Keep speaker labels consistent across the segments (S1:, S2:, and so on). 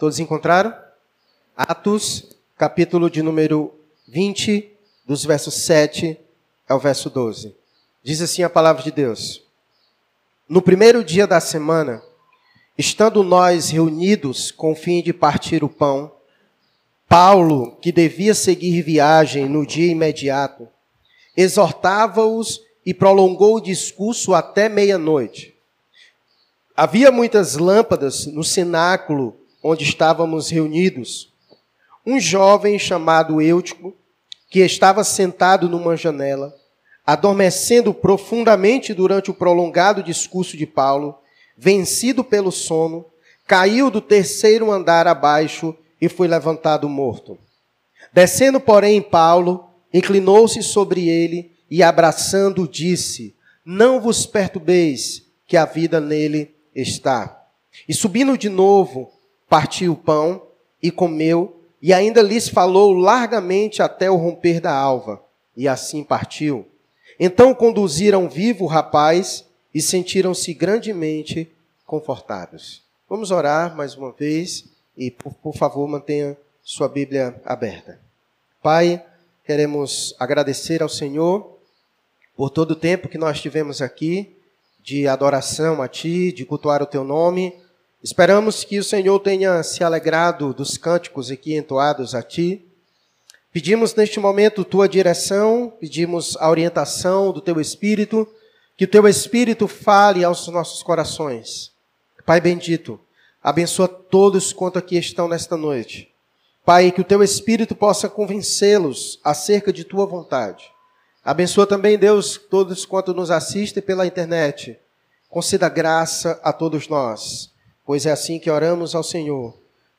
S1: Todos encontraram? Atos, capítulo de número 20, dos versos 7 ao verso 12. Diz assim a palavra de Deus: No primeiro dia da semana, estando nós reunidos com o fim de partir o pão, Paulo, que devia seguir viagem no dia imediato, exortava-os e prolongou o discurso até meia-noite. Havia muitas lâmpadas no cenáculo onde estávamos reunidos. Um jovem chamado Eutico, que estava sentado numa janela, adormecendo profundamente durante o prolongado discurso de Paulo, vencido pelo sono, caiu do terceiro andar abaixo e foi levantado morto. Descendo, porém, Paulo, inclinou-se sobre ele e, abraçando, disse: Não vos perturbeis, que a vida nele está. E subindo de novo, partiu o pão e comeu, e ainda lhes falou largamente até o romper da alva, e assim partiu. Então conduziram vivo o rapaz e sentiram-se grandemente confortados. Vamos orar mais uma vez e, por, por favor, mantenha sua Bíblia aberta. Pai, queremos agradecer ao Senhor por todo o tempo que nós tivemos aqui de adoração a Ti, de cultuar o Teu nome. Esperamos que o Senhor tenha se alegrado dos cânticos aqui entoados a Ti. Pedimos neste momento Tua direção, pedimos a orientação do Teu Espírito, que o Teu Espírito fale aos nossos corações. Pai bendito, abençoa todos quanto aqui estão nesta noite. Pai, que o Teu Espírito possa convencê-los acerca de Tua vontade. Abençoa também, Deus, todos quanto nos assistem pela internet. Conceda graça a todos nós, pois é assim que oramos ao Senhor,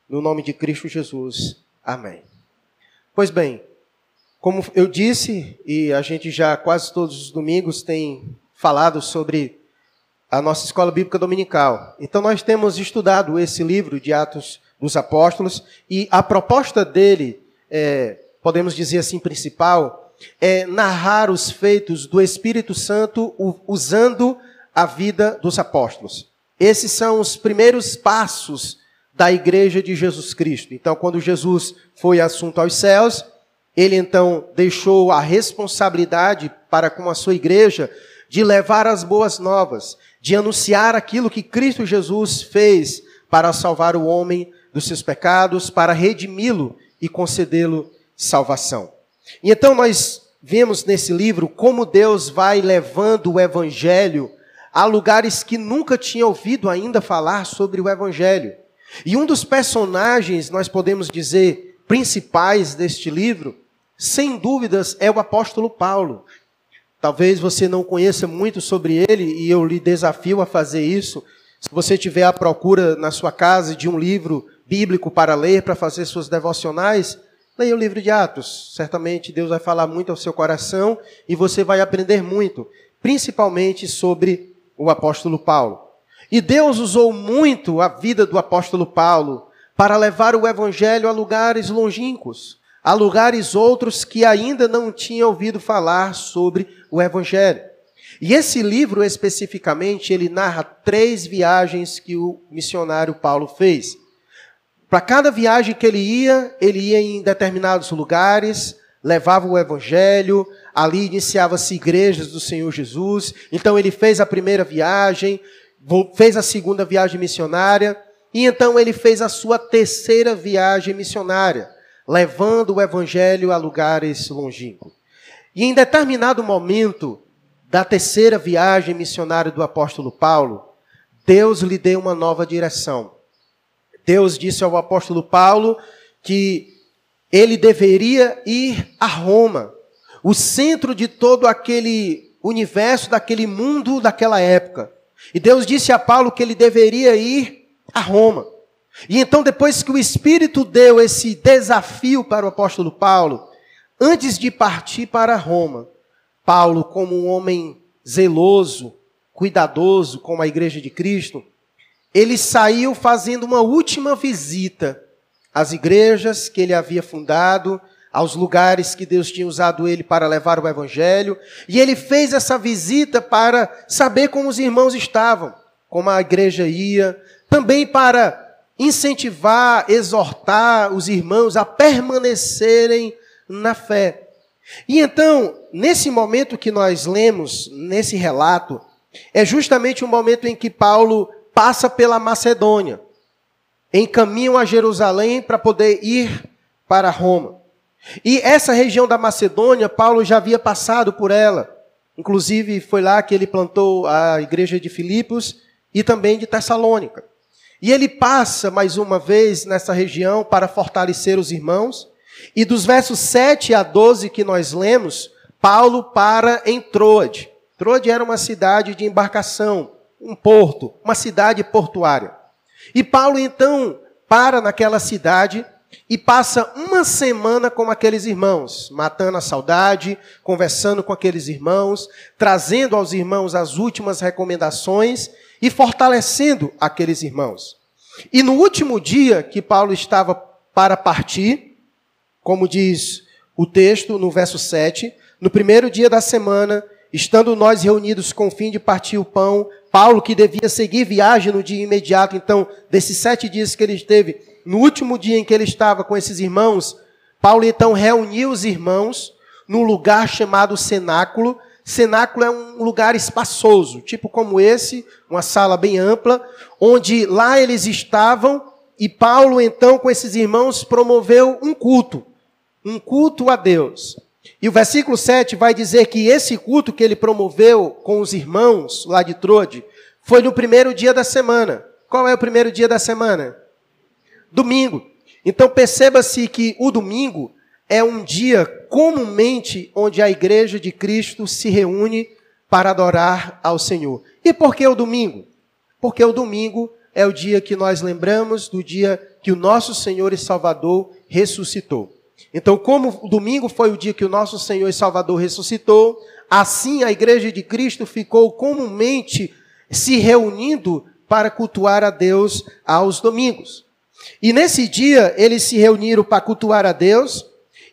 S1: no nome de Cristo Jesus. Amém. Pois bem, como eu disse, e a gente já quase todos os domingos tem falado sobre a nossa escola bíblica dominical. Então nós temos estudado esse livro de Atos dos Apóstolos e a proposta dele, é, podemos dizer assim, principal, é, narrar os feitos do Espírito Santo usando a vida dos apóstolos. Esses são os primeiros passos da igreja de Jesus Cristo. Então, quando Jesus foi assunto aos céus, ele então deixou a responsabilidade para com a sua igreja de levar as boas novas, de anunciar aquilo que Cristo Jesus fez para salvar o homem dos seus pecados, para redimi-lo e concedê-lo salvação. E então nós vemos nesse livro como Deus vai levando o evangelho a lugares que nunca tinha ouvido ainda falar sobre o evangelho. E um dos personagens, nós podemos dizer, principais deste livro, sem dúvidas, é o apóstolo Paulo. Talvez você não conheça muito sobre ele e eu lhe desafio a fazer isso. Se você tiver à procura na sua casa de um livro bíblico para ler, para fazer suas devocionais, Leia o livro de Atos. Certamente Deus vai falar muito ao seu coração e você vai aprender muito, principalmente sobre o apóstolo Paulo. E Deus usou muito a vida do apóstolo Paulo para levar o evangelho a lugares longínquos, a lugares outros que ainda não tinham ouvido falar sobre o evangelho. E esse livro especificamente, ele narra três viagens que o missionário Paulo fez. Para cada viagem que ele ia, ele ia em determinados lugares, levava o evangelho, ali iniciava-se igrejas do Senhor Jesus. Então ele fez a primeira viagem, fez a segunda viagem missionária, e então ele fez a sua terceira viagem missionária, levando o evangelho a lugares longínquos. E em determinado momento da terceira viagem missionária do apóstolo Paulo, Deus lhe deu uma nova direção. Deus disse ao apóstolo Paulo que ele deveria ir a Roma, o centro de todo aquele universo, daquele mundo daquela época. E Deus disse a Paulo que ele deveria ir a Roma. E então, depois que o Espírito deu esse desafio para o apóstolo Paulo, antes de partir para Roma, Paulo, como um homem zeloso, cuidadoso com a igreja de Cristo, ele saiu fazendo uma última visita às igrejas que ele havia fundado, aos lugares que Deus tinha usado ele para levar o evangelho, e ele fez essa visita para saber como os irmãos estavam, como a igreja ia, também para incentivar, exortar os irmãos a permanecerem na fé. E então, nesse momento que nós lemos, nesse relato, é justamente o momento em que Paulo passa pela Macedônia, em caminho a Jerusalém para poder ir para Roma. E essa região da Macedônia, Paulo já havia passado por ela. Inclusive, foi lá que ele plantou a igreja de Filipos e também de Tessalônica. E ele passa mais uma vez nessa região para fortalecer os irmãos. E dos versos 7 a 12 que nós lemos, Paulo para em Troade. Troade era uma cidade de embarcação, um porto, uma cidade portuária. E Paulo então para naquela cidade e passa uma semana com aqueles irmãos, matando a saudade, conversando com aqueles irmãos, trazendo aos irmãos as últimas recomendações e fortalecendo aqueles irmãos. E no último dia que Paulo estava para partir, como diz o texto no verso 7, no primeiro dia da semana, estando nós reunidos com o fim de partir o pão, Paulo, que devia seguir viagem no dia imediato, então, desses sete dias que ele esteve, no último dia em que ele estava com esses irmãos, Paulo então reuniu os irmãos num lugar chamado cenáculo. Cenáculo é um lugar espaçoso, tipo como esse, uma sala bem ampla, onde lá eles estavam e Paulo então com esses irmãos promoveu um culto, um culto a Deus. E o versículo 7 vai dizer que esse culto que ele promoveu com os irmãos lá de Trode foi no primeiro dia da semana. Qual é o primeiro dia da semana? Domingo. Então perceba-se que o domingo é um dia comumente onde a igreja de Cristo se reúne para adorar ao Senhor. E por que o domingo? Porque o domingo é o dia que nós lembramos do dia que o nosso Senhor e Salvador ressuscitou. Então, como o domingo foi o dia que o nosso Senhor e Salvador ressuscitou, assim a igreja de Cristo ficou comumente se reunindo para cultuar a Deus aos domingos. E nesse dia eles se reuniram para cultuar a Deus,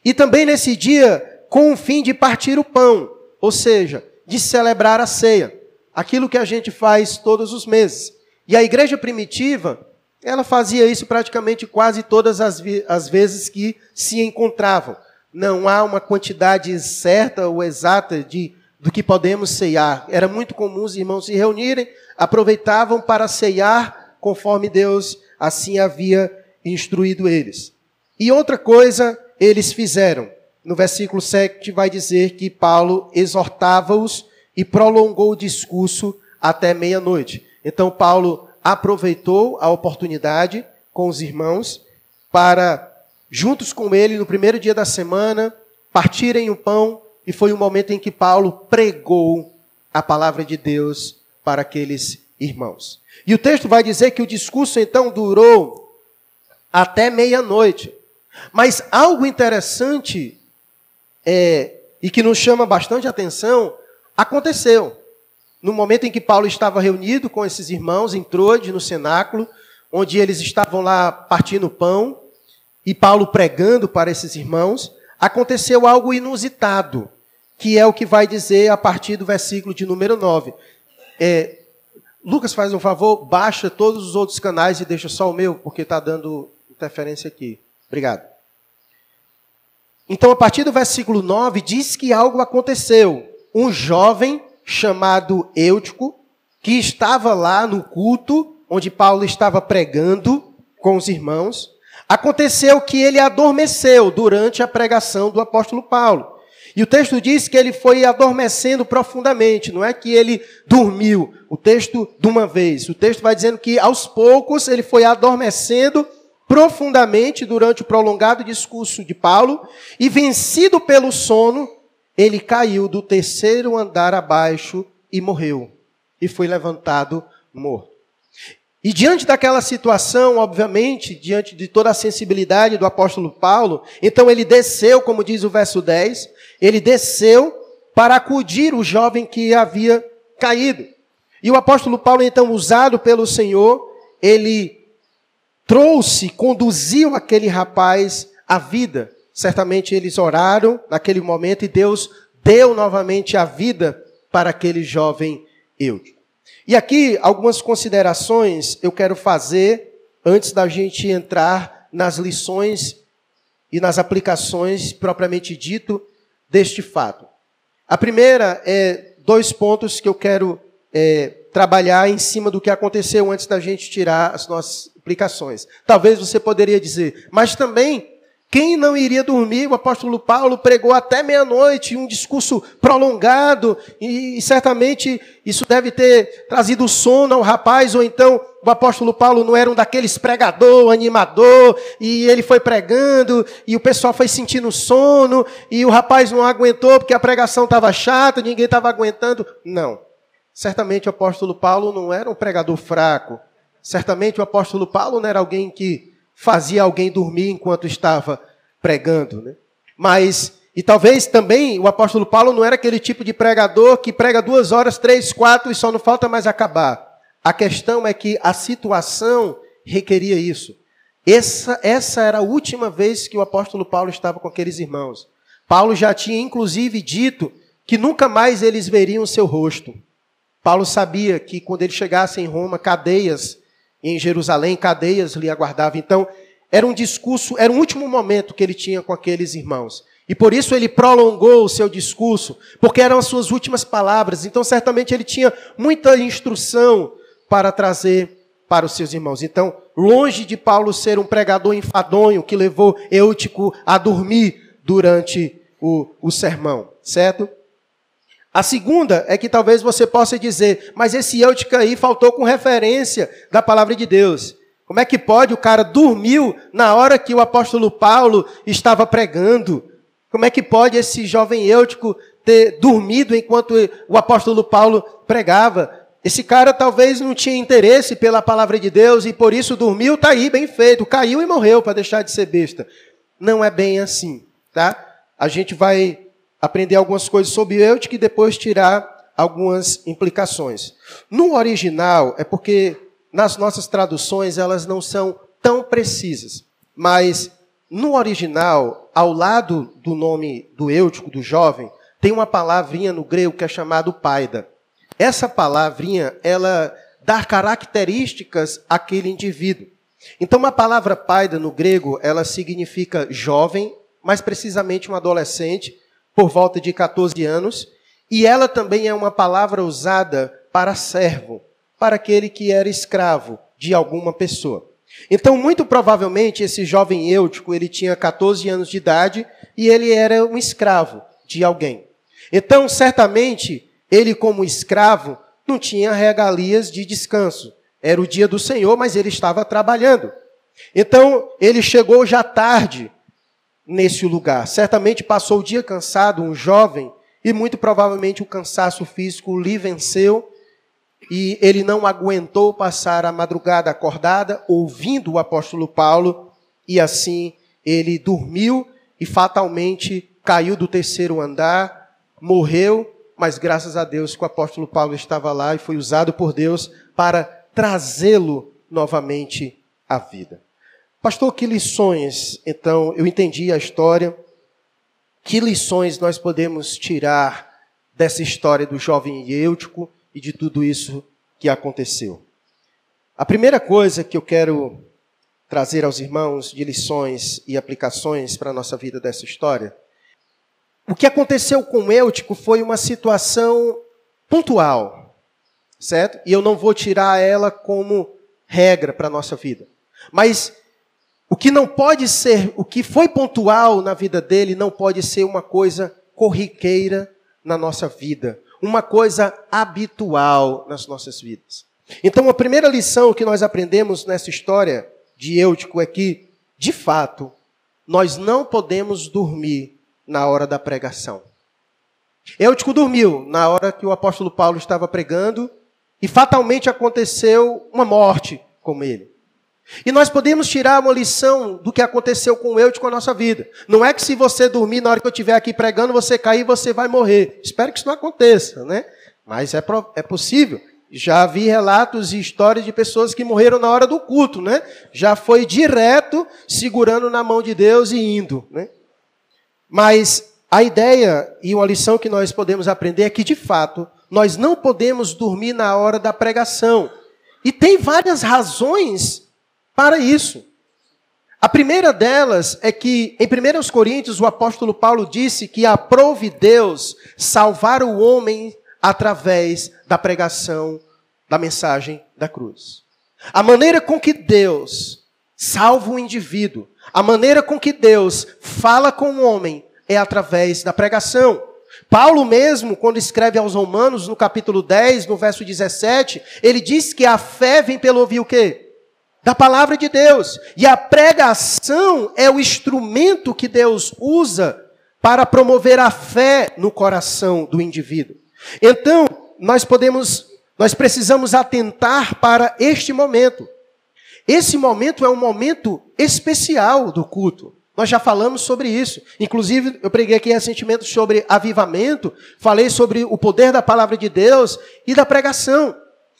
S1: e também nesse dia com o fim de partir o pão, ou seja, de celebrar a ceia, aquilo que a gente faz todos os meses. E a igreja primitiva, ela fazia isso praticamente quase todas as, as vezes que se encontravam. Não há uma quantidade certa ou exata de do que podemos ceiar. Era muito comum os irmãos se reunirem, aproveitavam para ceiar conforme Deus assim havia instruído eles. E outra coisa eles fizeram. No versículo 7 vai dizer que Paulo exortava-os e prolongou o discurso até meia-noite. Então Paulo aproveitou a oportunidade com os irmãos para, juntos com ele, no primeiro dia da semana, partirem o pão, e foi o momento em que Paulo pregou a palavra de Deus para aqueles irmãos. E o texto vai dizer que o discurso então durou até meia-noite. Mas algo interessante é, e que nos chama bastante atenção aconteceu. No momento em que Paulo estava reunido com esses irmãos em Troade, no cenáculo, onde eles estavam lá partindo pão, e Paulo pregando para esses irmãos, aconteceu algo inusitado, que é o que vai dizer a partir do versículo de número 9. É, Lucas, faz um favor, baixa todos os outros canais e deixa só o meu, porque está dando interferência aqui. Obrigado. Então, a partir do versículo 9, diz que algo aconteceu. Um jovem chamado Eutico, que estava lá no culto, onde Paulo estava pregando com os irmãos, aconteceu que ele adormeceu durante a pregação do apóstolo Paulo. E o texto diz que ele foi adormecendo profundamente, não é que ele dormiu. O texto de uma vez. O texto vai dizendo que aos poucos ele foi adormecendo profundamente durante o prolongado discurso de Paulo e vencido pelo sono, ele caiu do terceiro andar abaixo e morreu. E foi levantado morto. E diante daquela situação, obviamente, diante de toda a sensibilidade do apóstolo Paulo, então ele desceu, como diz o verso 10, ele desceu para acudir o jovem que havia caído. E o apóstolo Paulo, então, usado pelo Senhor, ele trouxe, conduziu aquele rapaz à vida. Certamente eles oraram naquele momento e Deus deu novamente a vida para aquele jovem Eutico. E aqui algumas considerações eu quero fazer antes da gente entrar nas lições e nas aplicações propriamente dito deste fato. A primeira é dois pontos que eu quero é, trabalhar em cima do que aconteceu antes da gente tirar as nossas implicações. Talvez você poderia dizer, mas também quem não iria dormir? O apóstolo Paulo pregou até meia-noite, um discurso prolongado, e, certamente isso deve ter trazido sono ao rapaz, ou então o apóstolo Paulo não era um daqueles pregador, animador, e ele foi pregando, e o pessoal foi sentindo sono, e o rapaz não aguentou porque a pregação estava chata, ninguém estava aguentando. Não. Certamente o apóstolo Paulo não era um pregador fraco. Certamente o apóstolo Paulo não era alguém que fazia alguém dormir enquanto estava pregando, né? Mas, e talvez também o apóstolo Paulo não era aquele tipo de pregador que prega duas horas, três, quatro e só não falta mais acabar. A questão é que a situação requeria isso. Essa, essa era a última vez que o apóstolo Paulo estava com aqueles irmãos. Paulo já tinha inclusive dito que nunca mais eles veriam seu rosto. Paulo sabia que quando ele chegasse em Roma, cadeias em Jerusalém, cadeias lhe aguardavam. Então, era um discurso, era um último momento que ele tinha com aqueles irmãos. E por isso ele prolongou o seu discurso, porque eram as suas últimas palavras. Então, certamente, ele tinha muita instrução para trazer para os seus irmãos. Então, longe de Paulo ser um pregador enfadonho que levou Eutico a dormir durante o, o sermão, certo? A segunda é que talvez você possa dizer, mas esse Eutico aí faltou com referência da palavra de Deus. Como é que pode o cara dormiu na hora que o apóstolo Paulo estava pregando? Como é que pode esse jovem Eutico ter dormido enquanto o apóstolo Paulo pregava? Esse cara talvez não tinha interesse pela palavra de Deus e por isso dormiu, tá aí, bem feito, caiu e morreu para deixar de ser besta. Não é bem assim, tá? A gente vai aprender algumas coisas sobre Eutico e depois tirar algumas implicações. No original, é porque nas nossas traduções elas não são tão precisas, mas no original, ao lado do nome do Eutico, do jovem, tem uma palavrinha no grego que é chamado paida. Essa palavrinha, ela dá características àquele indivíduo. Então, a palavra paida no grego, ela significa jovem, mais precisamente um adolescente, por volta de 14 anos, e ela também é uma palavra usada para servo, para aquele que era escravo de alguma pessoa. Então, muito provavelmente, esse jovem Eutico, ele tinha 14 anos de idade e ele era um escravo de alguém. Então, certamente, ele como escravo não tinha regalias de descanso. Era o dia do Senhor, mas ele estava trabalhando. Então, ele chegou já tarde nesse lugar. Certamente passou o dia cansado, um jovem, e muito provavelmente o cansaço físico lhe venceu e ele não aguentou passar a madrugada acordada ouvindo o apóstolo Paulo e assim ele dormiu e fatalmente caiu do terceiro andar, morreu, mas graças a Deus que o apóstolo Paulo estava lá e foi usado por Deus para trazê-lo novamente à vida. Pastor, que lições, então, eu entendi a história, que lições nós podemos tirar dessa história do jovem Eutico e de tudo isso que aconteceu? A primeira coisa que eu quero trazer aos irmãos de lições e aplicações para a nossa vida dessa história, o que aconteceu com Eutico foi uma situação pontual, certo? E eu não vou tirar ela como regra para a nossa vida. Mas o que não pode ser, o que foi pontual na vida dele, não pode ser uma coisa corriqueira na nossa vida, uma coisa habitual nas nossas vidas. Então, a primeira lição que nós aprendemos nessa história de Eutico é que, de fato, nós não podemos dormir na hora da pregação. Eutico dormiu na hora que o apóstolo Paulo estava pregando e fatalmente aconteceu uma morte com ele. E nós podemos tirar uma lição do que aconteceu com eu e com a nossa vida. Não é que se você dormir na hora que eu estiver aqui pregando, você cair, você vai morrer. Espero que isso não aconteça, né? Mas é, é possível. Já vi relatos e histórias de pessoas que morreram na hora do culto, né? Já foi direto, segurando na mão de Deus e indo, né? Mas a ideia e uma lição que nós podemos aprender é que, de fato, nós não podemos dormir na hora da pregação. E tem várias razões para isso. A primeira delas é que, em 1 Coríntios, o apóstolo Paulo disse que aprove Deus salvar o homem através da pregação da mensagem da cruz. A maneira com que Deus salva o indivíduo, a maneira com que Deus fala com o homem é através da pregação. Paulo mesmo, quando escreve aos Romanos, no capítulo 10, no verso 17, ele diz que a fé vem pelo ouvir o quê? Da palavra de Deus. E a pregação é o instrumento que Deus usa para promover a fé no coração do indivíduo. Então, nós podemos, nós precisamos atentar para este momento. Esse momento é um momento especial do culto. Nós já falamos sobre isso. Inclusive, eu preguei aqui recentemente sobre avivamento, falei sobre o poder da palavra de Deus e da pregação.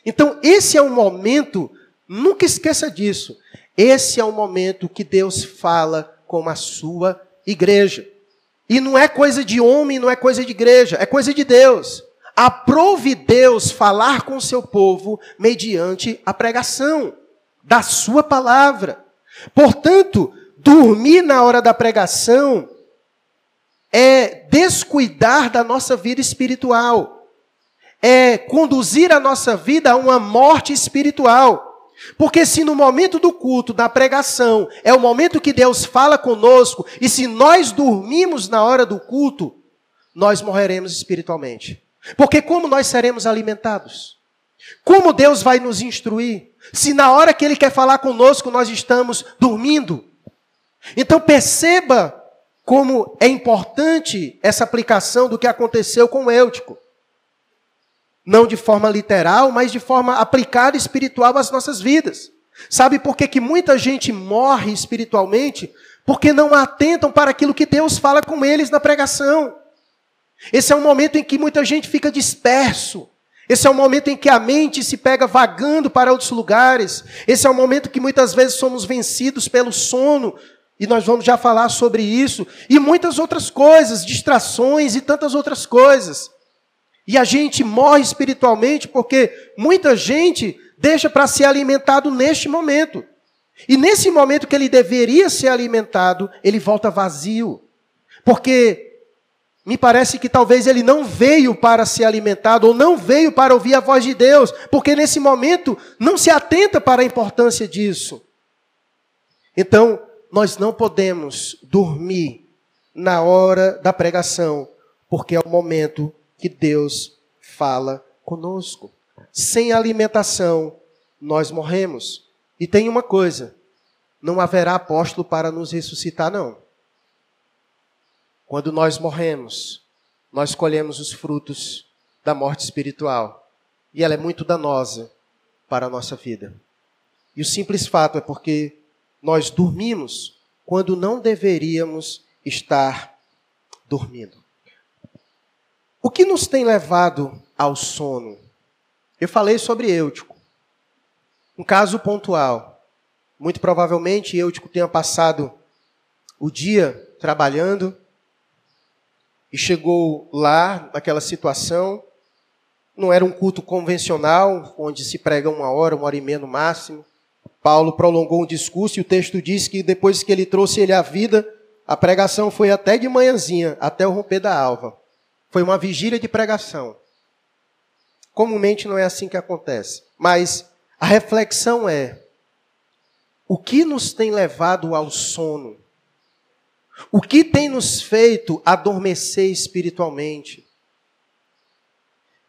S1: Então, esse é um momento, nunca esqueça disso. Esse é um momento que Deus fala com a sua igreja. E não é coisa de homem, não é coisa de igreja, é coisa de Deus. Aprove Deus falar com o seu povo mediante a pregação da sua palavra. Portanto, dormir na hora da pregação é descuidar da nossa vida espiritual, é conduzir a nossa vida a uma morte espiritual. Porque se no momento do culto, da pregação, é o momento que Deus fala conosco, e se nós dormimos na hora do culto, nós morreremos espiritualmente. Porque como nós seremos alimentados? Como Deus vai nos instruir? Se na hora que Ele quer falar conosco nós estamos dormindo. Então perceba como é importante essa aplicação do que aconteceu com Eutico. Não de forma literal, mas de forma aplicada espiritual às nossas vidas. Sabe por que, que muita gente morre espiritualmente? Porque não atentam para aquilo que Deus fala com eles na pregação. Esse é um momento em que muita gente fica disperso. Esse é o momento em que a mente se pega vagando para outros lugares. Esse é o momento que muitas vezes somos vencidos pelo sono, e nós vamos já falar sobre isso, e muitas outras coisas, distrações e tantas outras coisas. E a gente morre espiritualmente porque muita gente deixa para ser alimentado neste momento. E nesse momento que ele deveria ser alimentado, ele volta vazio. Porque me parece que talvez ele não veio para ser alimentado ou não veio para ouvir a voz de Deus, porque nesse momento não se atenta para a importância disso. Então, nós não podemos dormir na hora da pregação, porque é o momento que Deus fala conosco. Sem alimentação, nós morremos. E tem uma coisa: não haverá apóstolo para nos ressuscitar, não. Quando nós morremos, nós colhemos os frutos da morte espiritual. E ela é muito danosa para a nossa vida. E o simples fato é porque nós dormimos quando não deveríamos estar dormindo. O que nos tem levado ao sono? Eu falei sobre Eutico. Um caso pontual. Muito provavelmente Eutico tenha passado o dia trabalhando e chegou lá, naquela situação. Não era um culto convencional, onde se prega uma hora, uma hora e meia no máximo. Paulo prolongou um discurso e o texto diz que depois que ele trouxe ele à vida, a pregação foi até de manhãzinha, até o romper da alva. Foi uma vigília de pregação. Comumente não é assim que acontece. Mas a reflexão é: o que nos tem levado ao sono? O que tem nos feito adormecer espiritualmente?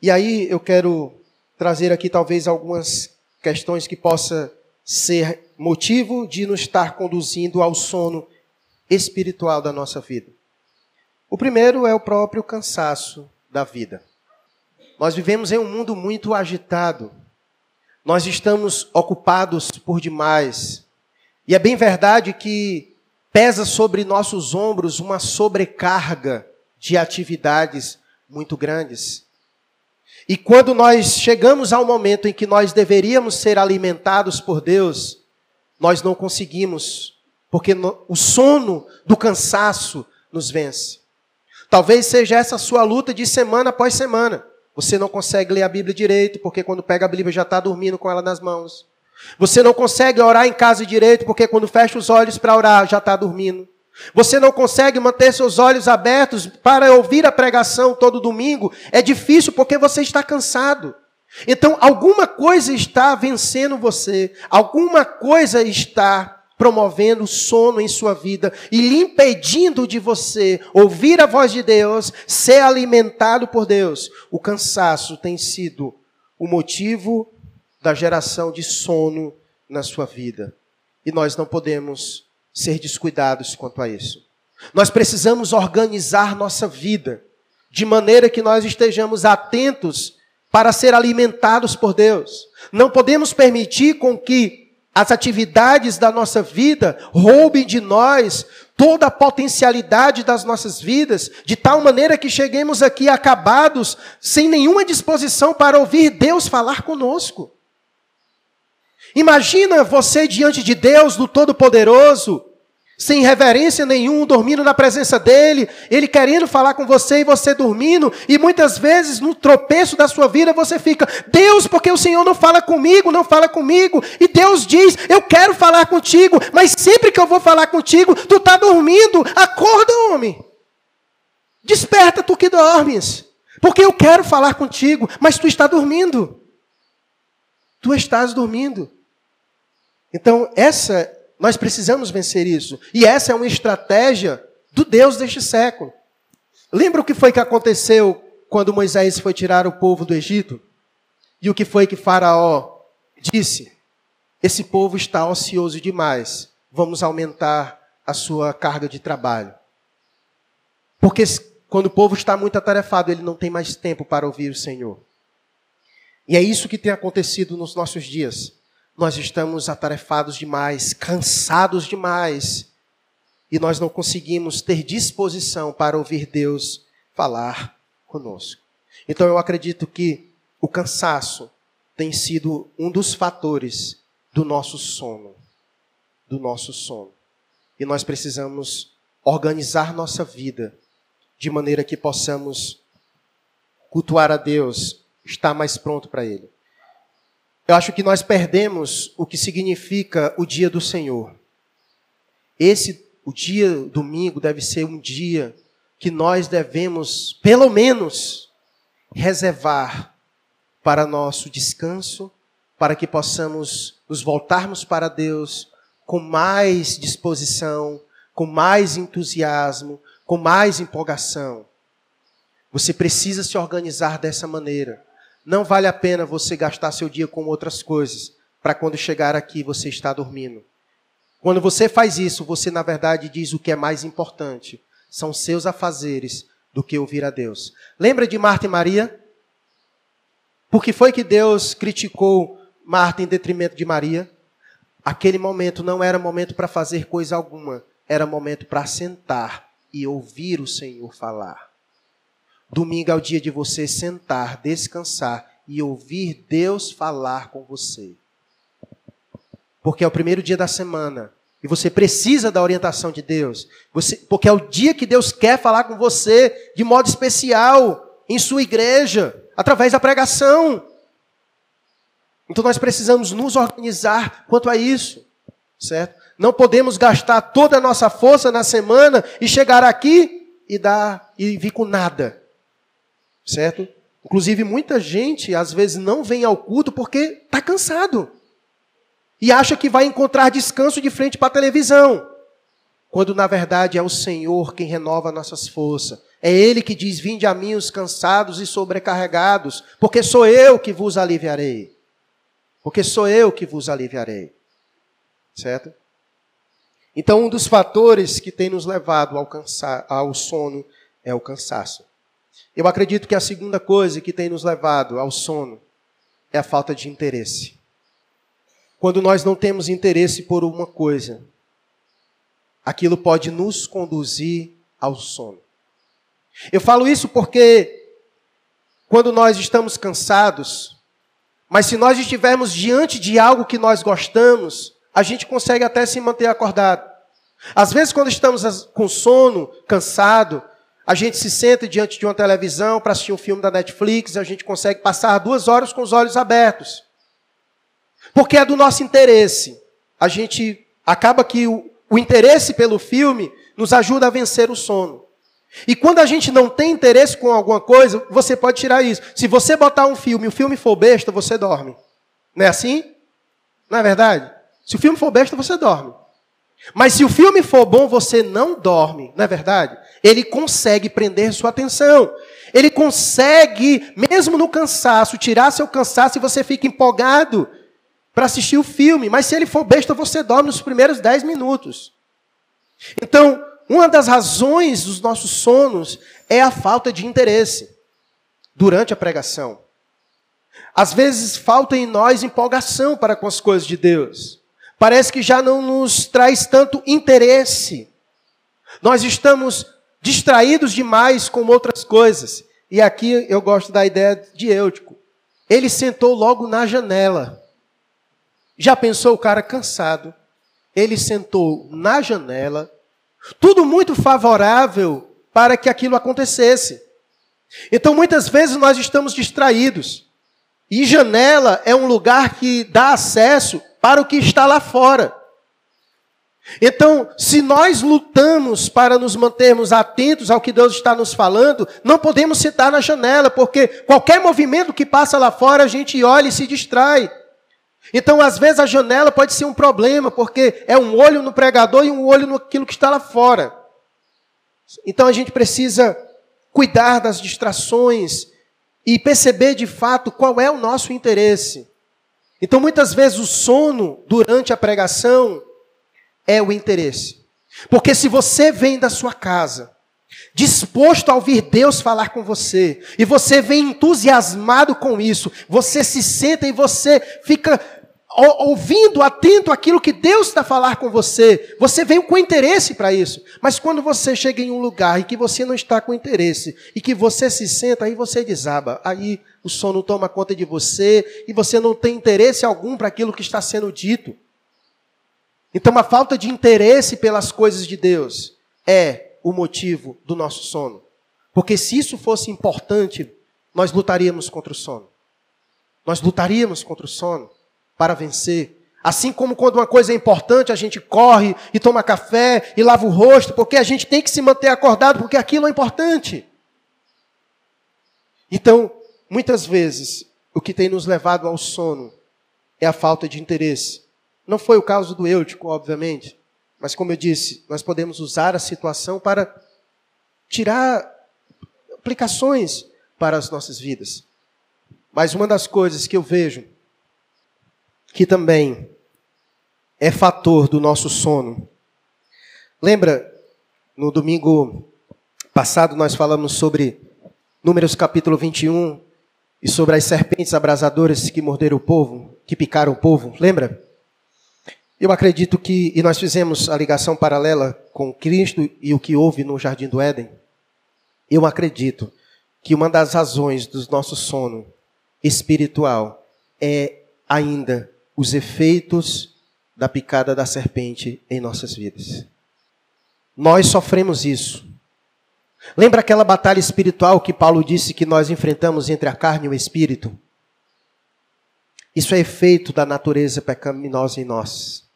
S1: E aí eu quero trazer aqui talvez algumas questões que possa ser motivo de nos estar conduzindo ao sono espiritual da nossa vida. O primeiro é o próprio cansaço da vida. Nós vivemos em um mundo muito agitado. Nós estamos ocupados por demais. E é bem verdade que pesa sobre nossos ombros uma sobrecarga de atividades muito grandes. E quando nós chegamos ao momento em que nós deveríamos ser alimentados por Deus, nós não conseguimos, porque o sono do cansaço nos vence. Talvez seja essa a sua luta de semana após semana. Você não consegue ler a Bíblia direito, porque quando pega a Bíblia já está dormindo com ela nas mãos. Você não consegue orar em casa direito porque quando fecha os olhos para orar já está dormindo. Você não consegue manter seus olhos abertos para ouvir a pregação todo domingo. É difícil porque você está cansado. Então, alguma coisa está vencendo você, alguma coisa está promovendo sono em sua vida e lhe impedindo de você ouvir a voz de Deus, ser alimentado por Deus. O cansaço tem sido o motivo da geração de sono na sua vida. E nós não podemos ser descuidados quanto a isso. Nós precisamos organizar nossa vida de maneira que nós estejamos atentos para ser alimentados por Deus. Não podemos permitir com que as atividades da nossa vida roubem de nós toda a potencialidade das nossas vidas, de tal maneira que cheguemos aqui acabados, sem nenhuma disposição para ouvir Deus falar conosco. Imagina você diante de Deus, do Todo-Poderoso, sem reverência nenhum, dormindo na presença dele, ele querendo falar com você e você dormindo, e muitas vezes no tropeço da sua vida você fica, Deus, porque o Senhor não fala comigo, não fala comigo, e Deus diz, eu quero falar contigo, mas sempre que eu vou falar contigo, tu está dormindo, acorda, homem, desperta tu que dormes, porque eu quero falar contigo, mas tu está dormindo, tu estás dormindo. Então, essa nós precisamos vencer isso. E essa é uma estratégia do Deus deste século. Lembra o que foi que aconteceu quando Moisés foi tirar o povo do Egito? E o que foi que Faraó disse? Esse povo está ocioso demais. Vamos aumentar a sua carga de trabalho. Porque quando o povo está muito atarefado, ele não tem mais tempo para ouvir o Senhor. E é isso que tem acontecido nos nossos dias nós estamos atarefados demais, cansados demais, e nós não conseguimos ter disposição para ouvir Deus falar conosco. Então eu acredito que o cansaço tem sido um dos fatores do nosso sono, do nosso sono. E nós precisamos organizar nossa vida de maneira que possamos cultuar a Deus, estar mais pronto para Ele. Eu acho que nós perdemos o que significa o dia do Senhor. Esse, o dia domingo, deve ser um dia que nós devemos, pelo menos, reservar para nosso descanso, para que possamos nos voltarmos para Deus com mais disposição, com mais entusiasmo, com mais empolgação. Você precisa se organizar dessa maneira. Não vale a pena você gastar seu dia com outras coisas, para quando chegar aqui você estar dormindo. Quando você faz isso, você na verdade diz o que é mais importante. São seus afazeres do que ouvir a Deus. Lembra de Marta e Maria? Por que foi que Deus criticou Marta em detrimento de Maria? Aquele momento não era momento para fazer coisa alguma, era momento para sentar e ouvir o Senhor falar. Domingo é o dia de você sentar, descansar e ouvir Deus falar com você. Porque é o primeiro dia da semana. E você precisa da orientação de Deus. Você, porque é o dia que Deus quer falar com você de modo especial, em sua igreja, através da pregação. Então nós precisamos nos organizar quanto a isso, certo? Não podemos gastar toda a nossa força na semana e chegar aqui e dar e vir com nada certo? Inclusive, muita gente às vezes não vem ao culto porque está cansado e acha que vai encontrar descanso de frente para a televisão, quando na verdade é o Senhor quem renova nossas forças. É Ele que diz: Vinde a mim os cansados e sobrecarregados, porque sou eu que vos aliviarei. Porque sou eu que vos aliviarei. Certo? Então, um dos fatores que tem nos levado ao, cansar, ao sono é o cansaço. Eu acredito que a segunda coisa que tem nos levado ao sono é a falta de interesse. Quando nós não temos interesse por uma coisa, aquilo pode nos conduzir ao sono. Eu falo isso porque quando nós estamos cansados, mas se nós estivermos diante de algo que nós gostamos, a gente consegue até se manter acordado. Às vezes, quando estamos com sono, cansado, a gente se senta diante de uma televisão para assistir um filme da Netflix, a gente consegue passar duas horas com os olhos abertos. Porque é do nosso interesse. A gente acaba que o, o interesse pelo filme nos ajuda a vencer o sono. E quando a gente não tem interesse com alguma coisa, você pode tirar isso. Se você botar um filme e o filme for besta, você dorme. Não é assim? Não é verdade? Se o filme for besta, você dorme. Mas se o filme for bom, você não dorme, não é verdade? Ele consegue prender sua atenção. Ele consegue, mesmo no cansaço, tirar seu cansaço e você fica empolgado para assistir o filme. Mas se ele for besta, você dorme nos primeiros 10 minutos. Então, uma das razões dos nossos sonos é a falta de interesse durante a pregação. Às vezes falta em nós empolgação para com as coisas de Deus. Parece que já não nos traz tanto interesse. Nós estamos distraídos demais com outras coisas. E aqui eu gosto da ideia de Eutico. Ele sentou logo na janela. Já pensou o cara cansado? Ele sentou na janela, tudo muito favorável para que aquilo acontecesse. Então, muitas vezes nós estamos distraídos. E janela é um lugar que dá acesso para o que está lá fora. Então, se nós lutamos para nos mantermos atentos ao que Deus está nos falando, não podemos sentar na janela, porque qualquer movimento que passa lá fora, a gente olha e se distrai. Então, às vezes, a janela pode ser um problema, porque é um olho no pregador e um olho naquilo que está lá fora. Então, a gente precisa cuidar das distrações e perceber de fato qual é o nosso interesse. Então, muitas vezes, o sono durante a pregação é o interesse. Porque se você vem da sua casa, disposto a ouvir Deus falar com você, e você vem entusiasmado com isso, você se senta e você fica ouvindo, atento àquilo que Deus está a falar com você, você veio com interesse para isso. Mas quando você chega em um lugar em que você não está com interesse e que você se senta, aí você desaba. Aí o sono toma conta de você e você não tem interesse algum para aquilo que está sendo dito. Então, a falta de interesse pelas coisas de Deus é o motivo do nosso sono. Porque se isso fosse importante, nós lutaríamos contra o sono. Nós lutaríamos contra o sono para vencer. Assim como quando uma coisa é importante, a gente corre e toma café e lava o rosto, porque a gente tem que se manter acordado, porque aquilo é importante. Então, muitas vezes, o que tem nos levado ao sono é a falta de interesse. Não foi o caso do Eutico, obviamente, mas como eu disse, nós podemos usar a situação para tirar aplicações para as nossas vidas. Mas uma das coisas que eu vejo que também é fator do nosso sono. Lembra, no domingo passado nós falamos sobre Números capítulo 21 e sobre as serpentes abrasadoras que morderam o povo, que picaram o povo, lembra? Eu acredito que, e nós fizemos a ligação paralela com Cristo e o que houve no Jardim do Éden. Eu acredito que uma das razões do nosso sono espiritual é ainda os efeitos da picada da serpente em nossas vidas. Nós sofremos isso. Lembra aquela batalha espiritual que Paulo disse que nós enfrentamos entre a carne e o espírito? Isso é efeito da natureza pecaminosa em nós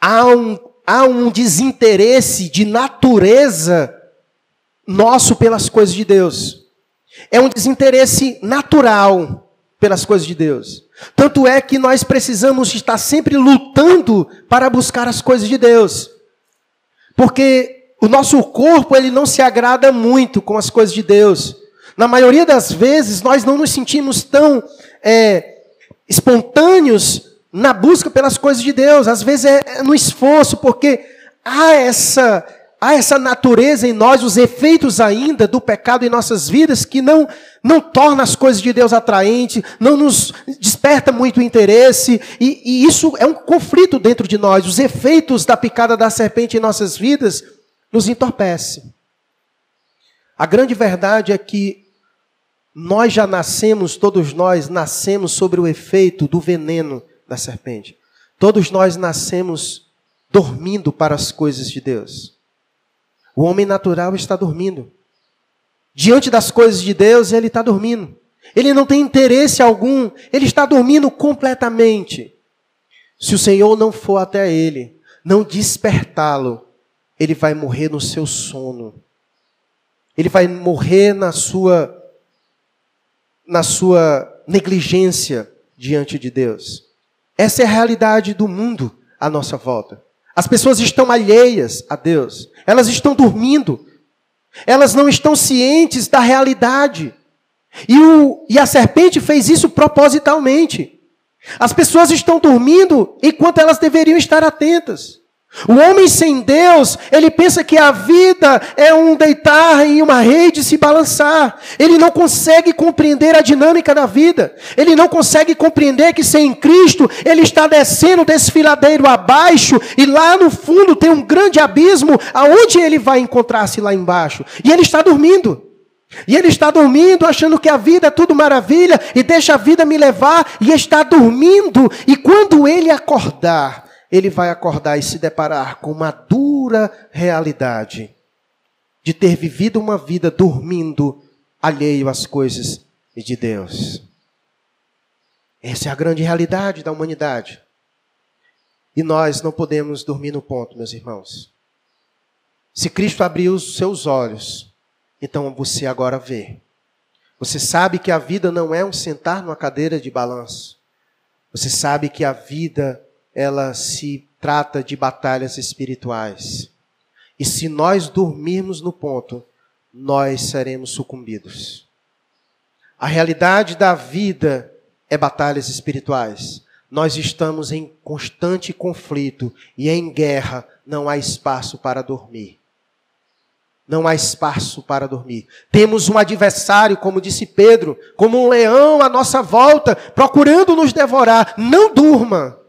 S1: há um, há um desinteresse de natureza nosso pelas coisas de Deus. É um desinteresse natural pelas coisas de Deus. Tanto é que nós precisamos estar sempre lutando para buscar as coisas de Deus. Porque o nosso corpo ele não se agrada muito com as coisas de Deus. Na maioria das vezes nós não nos sentimos tão é, espontâneos na busca pelas coisas de Deus, às vezes é no esforço, porque há essa, há essa natureza em nós, os efeitos ainda do pecado em nossas vidas, que não, não torna as coisas de Deus atraentes, não nos desperta muito interesse, e, e isso é um conflito dentro de nós. Os efeitos da picada da serpente em nossas vidas nos entorpece. A grande verdade é que nós já nascemos, todos nós nascemos sobre o efeito do veneno da serpente. Todos nós nascemos dormindo para as coisas de Deus. O homem natural está dormindo. Diante das coisas de Deus, ele está dormindo. ele não tem interesse algum, ele está dormindo completamente. Se o Senhor não for até ele, não despertá-lo, ele vai morrer no seu sono. Ele vai morrer na sua na sua negligência diante de Deus. Essa é a realidade do mundo à nossa volta. As pessoas estão alheias a Deus. Elas estão dormindo. Elas não estão cientes da realidade. E, o, e a serpente fez isso propositalmente. As pessoas estão dormindo enquanto elas deveriam estar atentas. O homem sem Deus, ele pensa que a vida é um deitar em uma rede se balançar. Ele não consegue compreender a dinâmica da vida. Ele não consegue compreender que sem Cristo, ele está descendo desfiladeiro abaixo e lá no fundo tem um grande abismo aonde ele vai encontrar-se lá embaixo. E ele está dormindo. E ele está dormindo, achando que a vida é tudo maravilha e deixa a vida me levar e está dormindo. E quando ele acordar, ele vai acordar e se deparar com uma dura realidade de ter vivido uma vida dormindo alheio às coisas de Deus. Essa é a grande realidade da humanidade. E nós não podemos dormir no ponto, meus irmãos. Se Cristo abriu os seus olhos, então você agora vê. Você sabe que a vida não é um sentar numa cadeira de balanço. Você sabe que a vida ela se trata de batalhas espirituais. E se nós dormirmos no ponto, nós seremos sucumbidos. A realidade da vida é batalhas espirituais. Nós estamos em constante conflito e em guerra, não há espaço para dormir. Não há espaço para dormir. Temos um adversário, como disse Pedro, como um leão à nossa volta, procurando nos devorar. Não durma.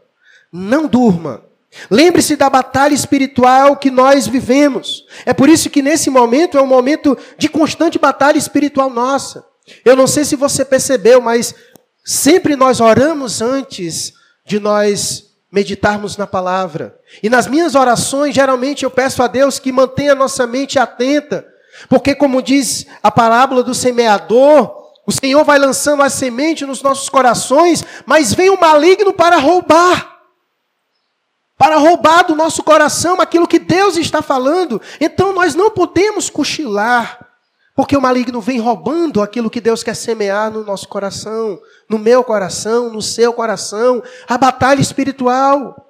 S1: Não durma. Lembre-se da batalha espiritual que nós vivemos. É por isso que nesse momento é um momento de constante batalha espiritual nossa. Eu não sei se você percebeu, mas sempre nós oramos antes de nós meditarmos na palavra. E nas minhas orações, geralmente eu peço a Deus que mantenha nossa mente atenta, porque, como diz a parábola do semeador, o Senhor vai lançando a semente nos nossos corações, mas vem o maligno para roubar para roubar do nosso coração aquilo que Deus está falando. Então nós não podemos cochilar, porque o maligno vem roubando aquilo que Deus quer semear no nosso coração, no meu coração, no seu coração, a batalha espiritual.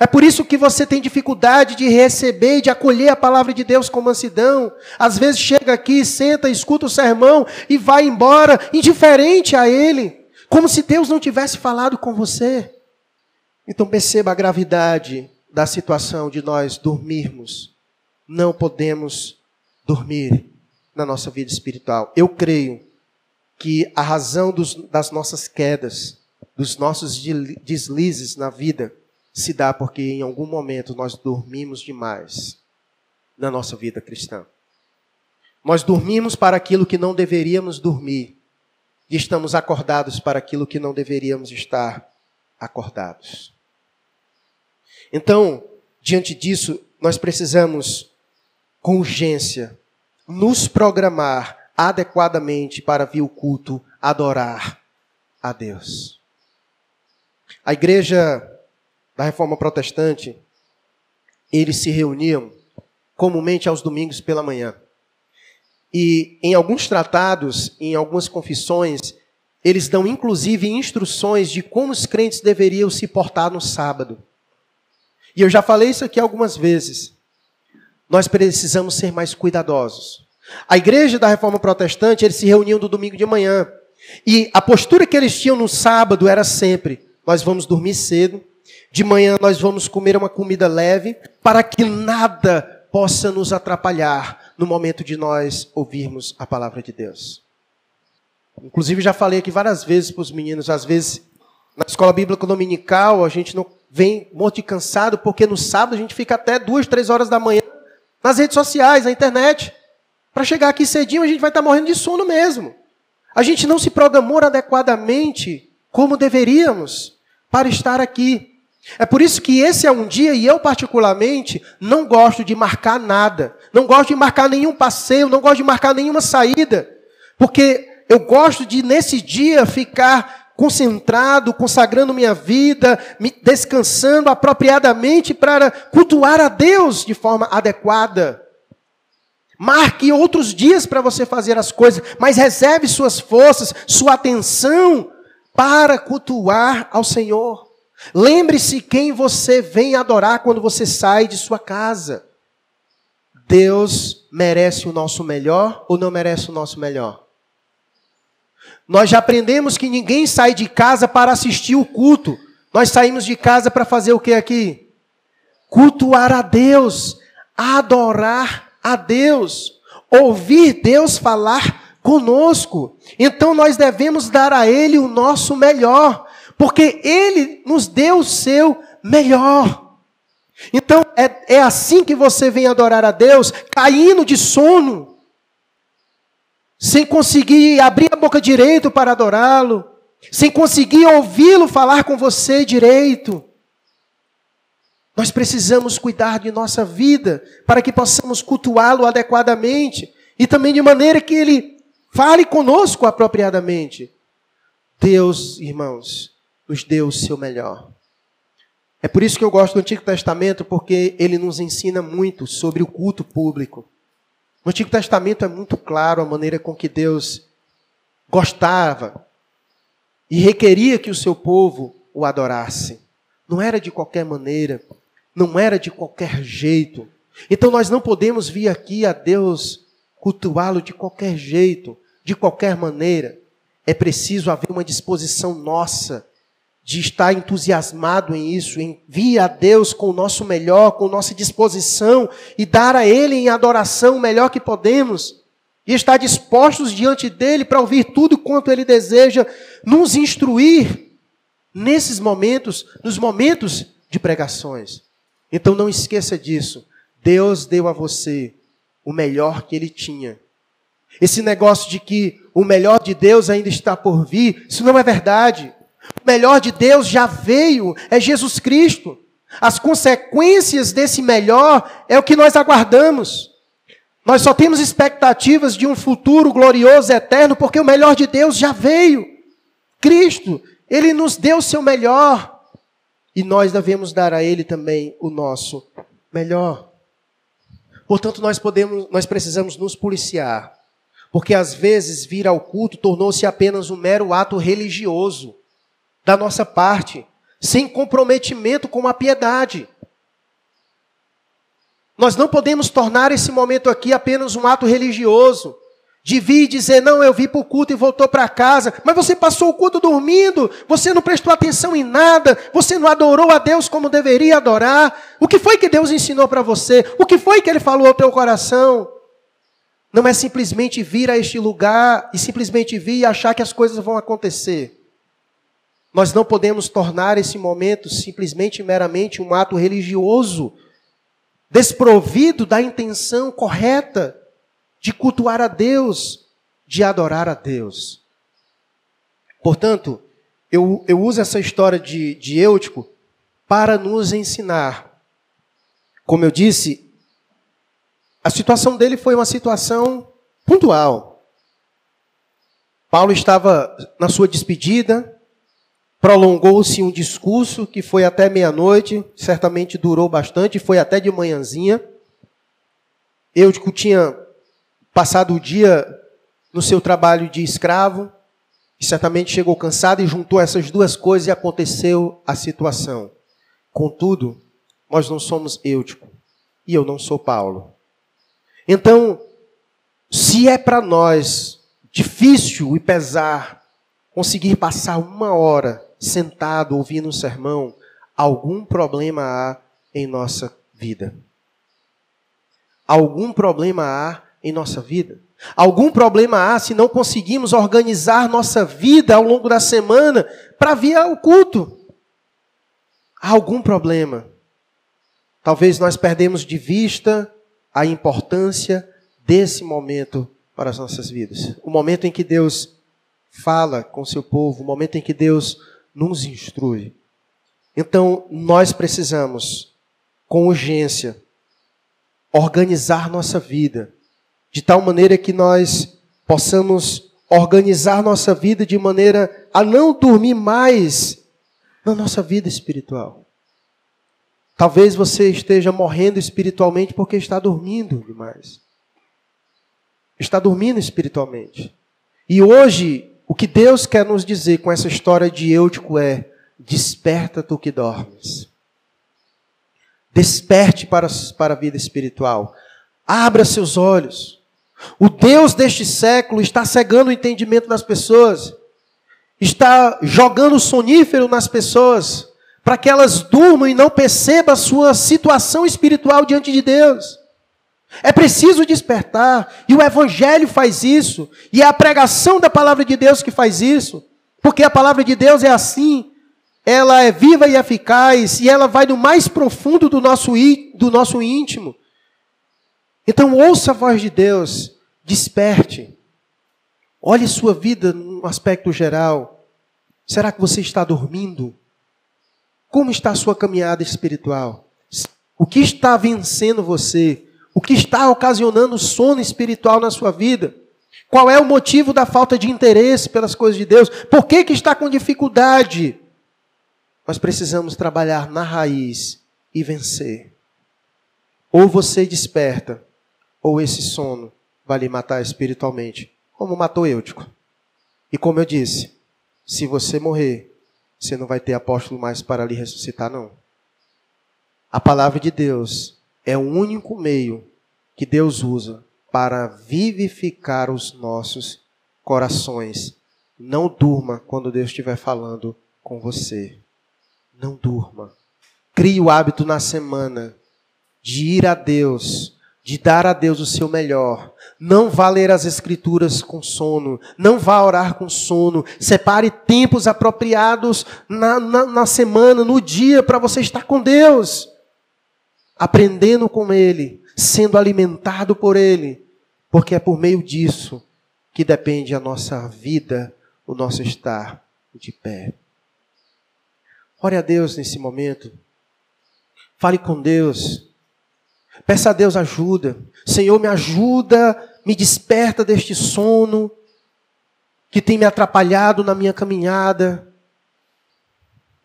S1: É por isso que você tem dificuldade de receber e de acolher a palavra de Deus com mansidão. Às vezes chega aqui, senta, escuta o sermão e vai embora, indiferente a ele, como se Deus não tivesse falado com você. Então perceba a gravidade da situação de nós dormirmos. Não podemos dormir na nossa vida espiritual. Eu creio que a razão dos, das nossas quedas, dos nossos deslizes na vida, se dá porque em algum momento nós dormimos demais na nossa vida cristã. Nós dormimos para aquilo que não deveríamos dormir e estamos acordados para aquilo que não deveríamos estar acordados. Então, diante disso, nós precisamos, com urgência, nos programar adequadamente para vir o culto adorar a Deus. A igreja da Reforma Protestante, eles se reuniam comumente aos domingos pela manhã. E em alguns tratados, em algumas confissões, eles dão inclusive instruções de como os crentes deveriam se portar no sábado. E eu já falei isso aqui algumas vezes. Nós precisamos ser mais cuidadosos. A igreja da Reforma Protestante, eles se reuniam no domingo de manhã. E a postura que eles tinham no sábado era sempre: nós vamos dormir cedo, de manhã nós vamos comer uma comida leve, para que nada possa nos atrapalhar no momento de nós ouvirmos a palavra de Deus. Inclusive, já falei aqui várias vezes para os meninos, às vezes, na escola bíblica dominical, a gente não vem morto de cansado, porque no sábado a gente fica até duas, três horas da manhã nas redes sociais, na internet. Para chegar aqui cedinho, a gente vai estar morrendo de sono mesmo. A gente não se programou adequadamente como deveríamos para estar aqui. É por isso que esse é um dia, e eu particularmente não gosto de marcar nada. Não gosto de marcar nenhum passeio, não gosto de marcar nenhuma saída. Porque eu gosto de, nesse dia, ficar concentrado, consagrando minha vida, me descansando apropriadamente para cultuar a Deus de forma adequada. Marque outros dias para você fazer as coisas, mas reserve suas forças, sua atenção para cultuar ao Senhor. Lembre-se quem você vem adorar quando você sai de sua casa. Deus merece o nosso melhor ou não merece o nosso melhor? Nós já aprendemos que ninguém sai de casa para assistir o culto. Nós saímos de casa para fazer o que aqui? Cultuar a Deus, adorar a Deus, ouvir Deus falar conosco. Então nós devemos dar a Ele o nosso melhor, porque Ele nos deu o seu melhor. Então é, é assim que você vem adorar a Deus, caindo de sono, sem conseguir abrir a boca direito para adorá-lo, sem conseguir ouvi-lo falar com você direito. Nós precisamos cuidar de nossa vida para que possamos cultuá-lo adequadamente e também de maneira que ele fale conosco apropriadamente. Deus, irmãos, nos deu o seu melhor. É por isso que eu gosto do Antigo Testamento, porque ele nos ensina muito sobre o culto público. No Antigo Testamento é muito claro a maneira com que Deus gostava e requeria que o seu povo o adorasse. Não era de qualquer maneira, não era de qualquer jeito. Então nós não podemos vir aqui a Deus cultuá-lo de qualquer jeito, de qualquer maneira. É preciso haver uma disposição nossa de estar entusiasmado em isso, em vir a Deus com o nosso melhor, com nossa disposição e dar a Ele em adoração o melhor que podemos. E estar dispostos diante dele para ouvir tudo quanto ele deseja nos instruir nesses momentos, nos momentos de pregações. Então não esqueça disso. Deus deu a você o melhor que ele tinha. Esse negócio de que o melhor de Deus ainda está por vir, isso não é verdade. O melhor de Deus já veio, é Jesus Cristo. As consequências desse melhor é o que nós aguardamos. Nós só temos expectativas de um futuro glorioso, eterno, porque o melhor de Deus já veio. Cristo, Ele nos deu o seu melhor. E nós devemos dar a Ele também o nosso melhor. Portanto, nós podemos, nós precisamos nos policiar, porque às vezes vir ao culto tornou-se apenas um mero ato religioso da nossa parte, sem comprometimento com a piedade. Nós não podemos tornar esse momento aqui apenas um ato religioso de vir e dizer, não, eu vim para o culto e voltou para casa, mas você passou o culto dormindo, você não prestou atenção em nada, você não adorou a Deus como deveria adorar. O que foi que Deus ensinou para você? O que foi que Ele falou ao teu coração? Não é simplesmente vir a este lugar e simplesmente vir e achar que as coisas vão acontecer. Nós não podemos tornar esse momento simplesmente meramente um ato religioso, desprovido da intenção correta de cultuar a Deus, de adorar a Deus. Portanto, eu, eu uso essa história de, de Eutico para nos ensinar. Como eu disse, a situação dele foi uma situação pontual. Paulo estava na sua despedida, prolongou-se um discurso que foi até meia-noite, certamente durou bastante, foi até de manhãzinha. Eutico tinha passado o dia no seu trabalho de escravo, e certamente chegou cansado e juntou essas duas coisas e aconteceu a situação. Contudo, nós não somos Eutico e eu não sou Paulo. Então, se é para nós difícil e pesar conseguir passar uma hora sentado ouvindo um sermão, algum problema há em nossa vida. Algum problema há em nossa vida. Algum problema há se não conseguimos organizar nossa vida ao longo da semana para vir ao culto. Há algum problema. Talvez nós perdemos de vista a importância desse momento para as nossas vidas. O momento em que Deus fala com seu povo, o momento em que Deus nos instrui. Então, nós precisamos, com urgência, organizar nossa vida de tal maneira que nós possamos organizar nossa vida de maneira a não dormir mais na nossa vida espiritual. Talvez você esteja morrendo espiritualmente porque está dormindo demais. Está dormindo espiritualmente. E hoje, o que Deus quer nos dizer com essa história de Eutico é: desperta tu que dormes. Desperte para, para a vida espiritual. Abra seus olhos. O Deus deste século está cegando o entendimento das pessoas, está jogando sonífero nas pessoas, para que elas durmam e não percebam a sua situação espiritual diante de Deus. É preciso despertar, e o Evangelho faz isso, e é a pregação da palavra de Deus que faz isso, porque a palavra de Deus é assim, ela é viva e eficaz, e ela vai no mais profundo do nosso, do nosso íntimo. Então, ouça a voz de Deus, desperte, olhe sua vida num aspecto geral. Será que você está dormindo? Como está a sua caminhada espiritual? O que está vencendo você? O que está ocasionando sono espiritual na sua vida? Qual é o motivo da falta de interesse pelas coisas de Deus? Por que, que está com dificuldade? Nós precisamos trabalhar na raiz e vencer. Ou você desperta, ou esse sono vai lhe matar espiritualmente, como matou Eutico. E como eu disse, se você morrer, você não vai ter apóstolo mais para lhe ressuscitar, não. A palavra de Deus é o único meio que Deus usa para vivificar os nossos corações. Não durma quando Deus estiver falando com você. Não durma. Crie o hábito na semana de ir a Deus, de dar a Deus o seu melhor, não vá ler as Escrituras com sono. Não vá orar com sono. Separe tempos apropriados na, na, na semana, no dia, para você estar com Deus. Aprendendo com Ele, sendo alimentado por Ele. Porque é por meio disso que depende a nossa vida, o nosso estar de pé. Ore a Deus nesse momento. Fale com Deus. Peça a Deus ajuda. Senhor, me ajuda me desperta deste sono que tem me atrapalhado na minha caminhada.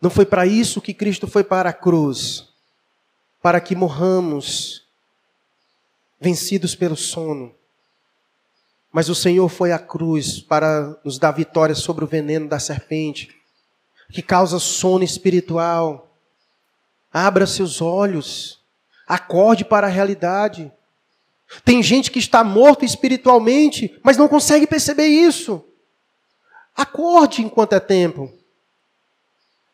S1: Não foi para isso que Cristo foi para a cruz, para que morramos vencidos pelo sono. Mas o Senhor foi à cruz para nos dar vitória sobre o veneno da serpente, que causa sono espiritual. Abra seus olhos, acorde para a realidade. Tem gente que está morto espiritualmente, mas não consegue perceber isso. Acorde enquanto é tempo.